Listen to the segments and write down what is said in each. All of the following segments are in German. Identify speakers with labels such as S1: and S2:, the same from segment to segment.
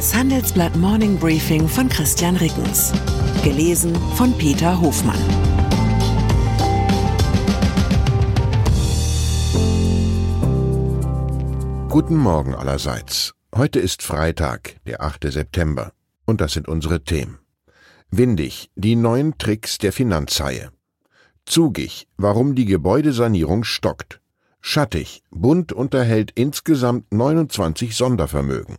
S1: Das Handelsblatt Morning Briefing von Christian Rickens. Gelesen von Peter Hofmann.
S2: Guten Morgen allerseits. Heute ist Freitag, der 8. September. Und das sind unsere Themen. Windig, die neuen Tricks der Finanzhaie. Zugig, warum die Gebäudesanierung stockt. Schattig, Bund unterhält insgesamt 29 Sondervermögen.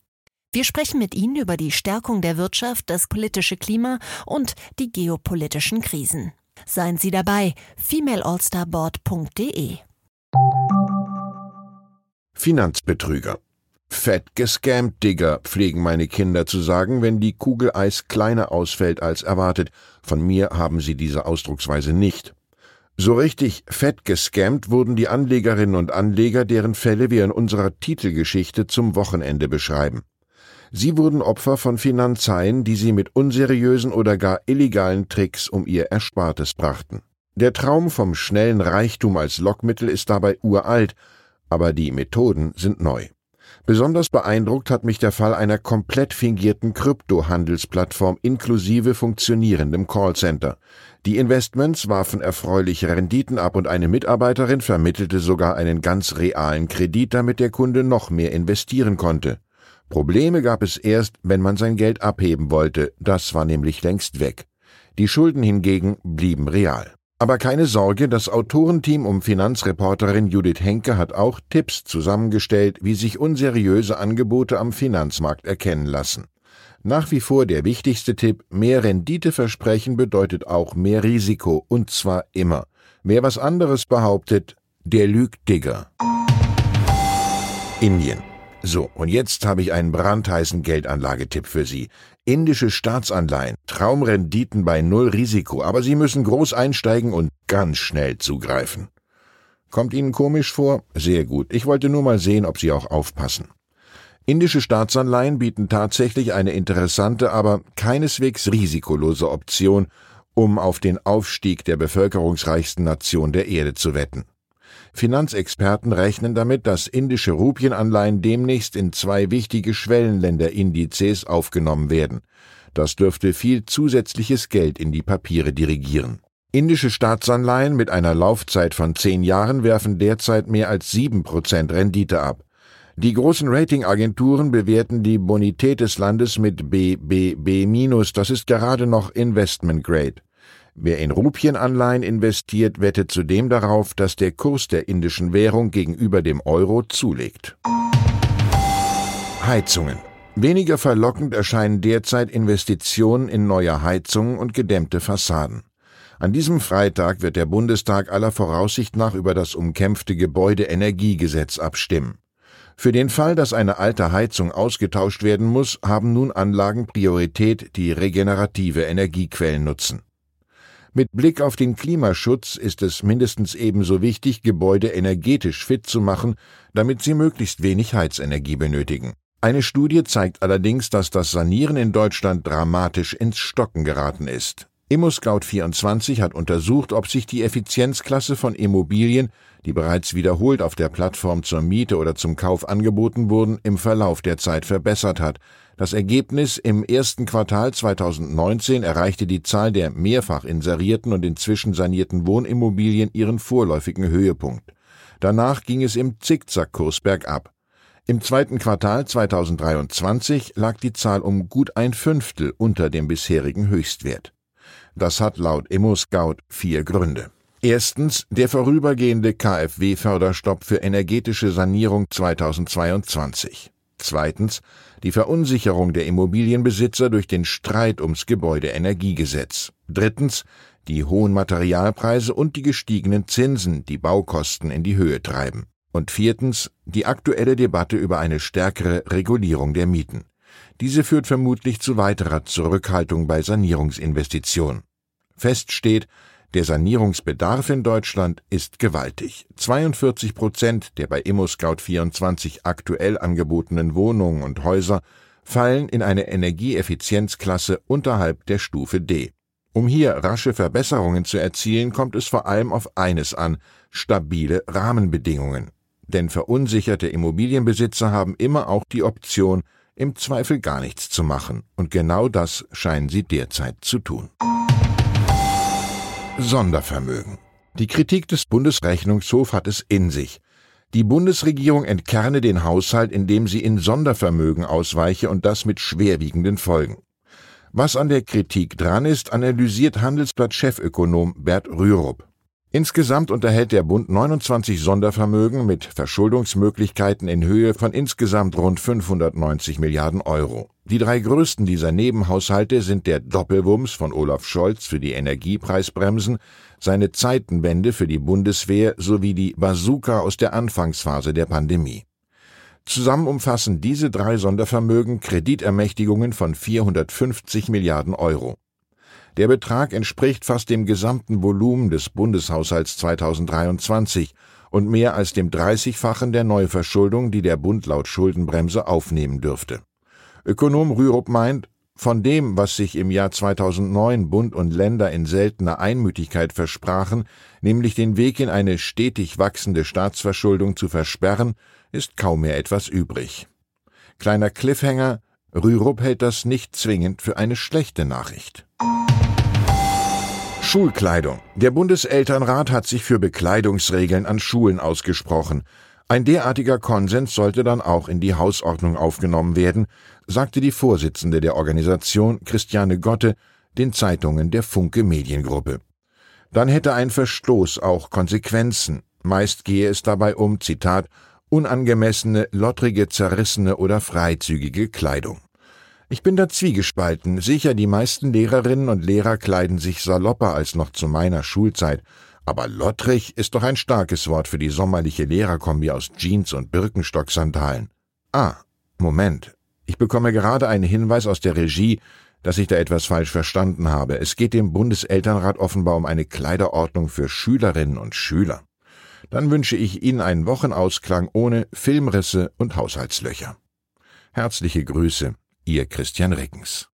S3: Wir sprechen mit Ihnen über die Stärkung der Wirtschaft, das politische Klima und die geopolitischen Krisen. Seien Sie dabei, femaleallstarboard.de.
S2: Finanzbetrüger. Fett gescammt, Digger, pflegen meine Kinder zu sagen, wenn die Kugel Eis kleiner ausfällt als erwartet. Von mir haben sie diese Ausdrucksweise nicht. So richtig fett gescammt wurden die Anlegerinnen und Anleger, deren Fälle wir in unserer Titelgeschichte zum Wochenende beschreiben. Sie wurden Opfer von Finanzhaien, die sie mit unseriösen oder gar illegalen Tricks um ihr Erspartes brachten. Der Traum vom schnellen Reichtum als Lockmittel ist dabei uralt, aber die Methoden sind neu. Besonders beeindruckt hat mich der Fall einer komplett fingierten Kryptohandelsplattform inklusive funktionierendem Callcenter. Die Investments warfen erfreuliche Renditen ab und eine Mitarbeiterin vermittelte sogar einen ganz realen Kredit, damit der Kunde noch mehr investieren konnte. Probleme gab es erst, wenn man sein Geld abheben wollte, das war nämlich längst weg. Die Schulden hingegen blieben real. Aber keine Sorge, das Autorenteam um Finanzreporterin Judith Henke hat auch Tipps zusammengestellt, wie sich unseriöse Angebote am Finanzmarkt erkennen lassen. Nach wie vor der wichtigste Tipp, mehr Renditeversprechen bedeutet auch mehr Risiko, und zwar immer. Wer was anderes behauptet, der lügt Digger. Indien. So, und jetzt habe ich einen brandheißen Geldanlagetipp für Sie. Indische Staatsanleihen, Traumrenditen bei null Risiko, aber Sie müssen groß einsteigen und ganz schnell zugreifen. Kommt Ihnen komisch vor? Sehr gut. Ich wollte nur mal sehen, ob Sie auch aufpassen. Indische Staatsanleihen bieten tatsächlich eine interessante, aber keineswegs risikolose Option, um auf den Aufstieg der bevölkerungsreichsten Nation der Erde zu wetten. Finanzexperten rechnen damit, dass indische Rupienanleihen demnächst in zwei wichtige Schwellenländerindizes aufgenommen werden. Das dürfte viel zusätzliches Geld in die Papiere dirigieren. Indische Staatsanleihen mit einer Laufzeit von zehn Jahren werfen derzeit mehr als sieben Prozent Rendite ab. Die großen Ratingagenturen bewerten die Bonität des Landes mit BBB-, das ist gerade noch Investment Grade. Wer in Rupienanleihen investiert, wettet zudem darauf, dass der Kurs der indischen Währung gegenüber dem Euro zulegt. Heizungen. Weniger verlockend erscheinen derzeit Investitionen in neue Heizungen und gedämmte Fassaden. An diesem Freitag wird der Bundestag aller Voraussicht nach über das umkämpfte Gebäudeenergiegesetz abstimmen. Für den Fall, dass eine alte Heizung ausgetauscht werden muss, haben nun Anlagen Priorität, die regenerative Energiequellen nutzen. Mit Blick auf den Klimaschutz ist es mindestens ebenso wichtig, Gebäude energetisch fit zu machen, damit sie möglichst wenig Heizenergie benötigen. Eine Studie zeigt allerdings, dass das Sanieren in Deutschland dramatisch ins Stocken geraten ist. ImmoScout24 hat untersucht, ob sich die Effizienzklasse von Immobilien, die bereits wiederholt auf der Plattform zur Miete oder zum Kauf angeboten wurden, im Verlauf der Zeit verbessert hat. Das Ergebnis im ersten Quartal 2019 erreichte die Zahl der mehrfach inserierten und inzwischen sanierten Wohnimmobilien ihren vorläufigen Höhepunkt. Danach ging es im Zickzackkurs bergab. Im zweiten Quartal 2023 lag die Zahl um gut ein Fünftel unter dem bisherigen Höchstwert. Das hat laut ImmoScout vier Gründe. Erstens der vorübergehende KfW-Förderstopp für energetische Sanierung 2022. Zweitens die Verunsicherung der Immobilienbesitzer durch den Streit ums Gebäudeenergiegesetz. Drittens die hohen Materialpreise und die gestiegenen Zinsen, die Baukosten in die Höhe treiben. Und viertens die aktuelle Debatte über eine stärkere Regulierung der Mieten. Diese führt vermutlich zu weiterer Zurückhaltung bei Sanierungsinvestitionen. Fest steht, der Sanierungsbedarf in Deutschland ist gewaltig. 42 Prozent der bei ImmoScout24 aktuell angebotenen Wohnungen und Häuser fallen in eine Energieeffizienzklasse unterhalb der Stufe D. Um hier rasche Verbesserungen zu erzielen, kommt es vor allem auf eines an, stabile Rahmenbedingungen. Denn verunsicherte Immobilienbesitzer haben immer auch die Option, im Zweifel gar nichts zu machen, und genau das scheinen sie derzeit zu tun. Sondervermögen. Die Kritik des Bundesrechnungshofs hat es in sich. Die Bundesregierung entkerne den Haushalt, indem sie in Sondervermögen ausweiche und das mit schwerwiegenden Folgen. Was an der Kritik dran ist, analysiert Handelsblatt-Chefökonom Bert Rürup. Insgesamt unterhält der Bund 29 Sondervermögen mit Verschuldungsmöglichkeiten in Höhe von insgesamt rund 590 Milliarden Euro. Die drei größten dieser Nebenhaushalte sind der Doppelwumms von Olaf Scholz für die Energiepreisbremsen, seine Zeitenwende für die Bundeswehr sowie die Bazooka aus der Anfangsphase der Pandemie. Zusammen umfassen diese drei Sondervermögen Kreditermächtigungen von 450 Milliarden Euro. Der Betrag entspricht fast dem gesamten Volumen des Bundeshaushalts 2023 und mehr als dem 30-fachen der Neuverschuldung, die der Bund laut Schuldenbremse aufnehmen dürfte. Ökonom Rürup meint, von dem, was sich im Jahr 2009 Bund und Länder in seltener Einmütigkeit versprachen, nämlich den Weg in eine stetig wachsende Staatsverschuldung zu versperren, ist kaum mehr etwas übrig. Kleiner Cliffhanger, Rürup hält das nicht zwingend für eine schlechte Nachricht. Schulkleidung. Der Bundeselternrat hat sich für Bekleidungsregeln an Schulen ausgesprochen. Ein derartiger Konsens sollte dann auch in die Hausordnung aufgenommen werden, sagte die Vorsitzende der Organisation Christiane Gotte den Zeitungen der Funke Mediengruppe. Dann hätte ein Verstoß auch Konsequenzen. Meist gehe es dabei um, Zitat, unangemessene, lottrige, zerrissene oder freizügige Kleidung. Ich bin da zwiegespalten. Sicher, die meisten Lehrerinnen und Lehrer kleiden sich salopper als noch zu meiner Schulzeit. Aber lottrig ist doch ein starkes Wort für die sommerliche Lehrerkombi aus Jeans und Birkenstock-Sandalen. Ah, Moment. Ich bekomme gerade einen Hinweis aus der Regie, dass ich da etwas falsch verstanden habe. Es geht dem Bundeselternrat offenbar um eine Kleiderordnung für Schülerinnen und Schüler. Dann wünsche ich Ihnen einen Wochenausklang ohne Filmrisse und Haushaltslöcher. Herzliche Grüße, Ihr Christian Rickens.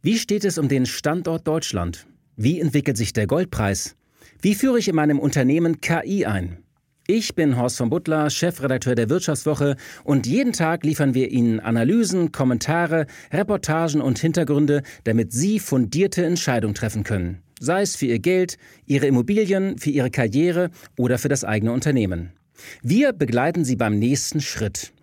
S4: Wie steht es um den Standort Deutschland? Wie entwickelt sich der Goldpreis? Wie führe ich in meinem Unternehmen KI ein? Ich bin Horst von Butler, Chefredakteur der Wirtschaftswoche und jeden Tag liefern wir Ihnen Analysen, Kommentare, Reportagen und Hintergründe, damit Sie fundierte Entscheidungen treffen können sei es für Ihr Geld, Ihre Immobilien, für Ihre Karriere oder für das eigene Unternehmen. Wir begleiten Sie beim nächsten Schritt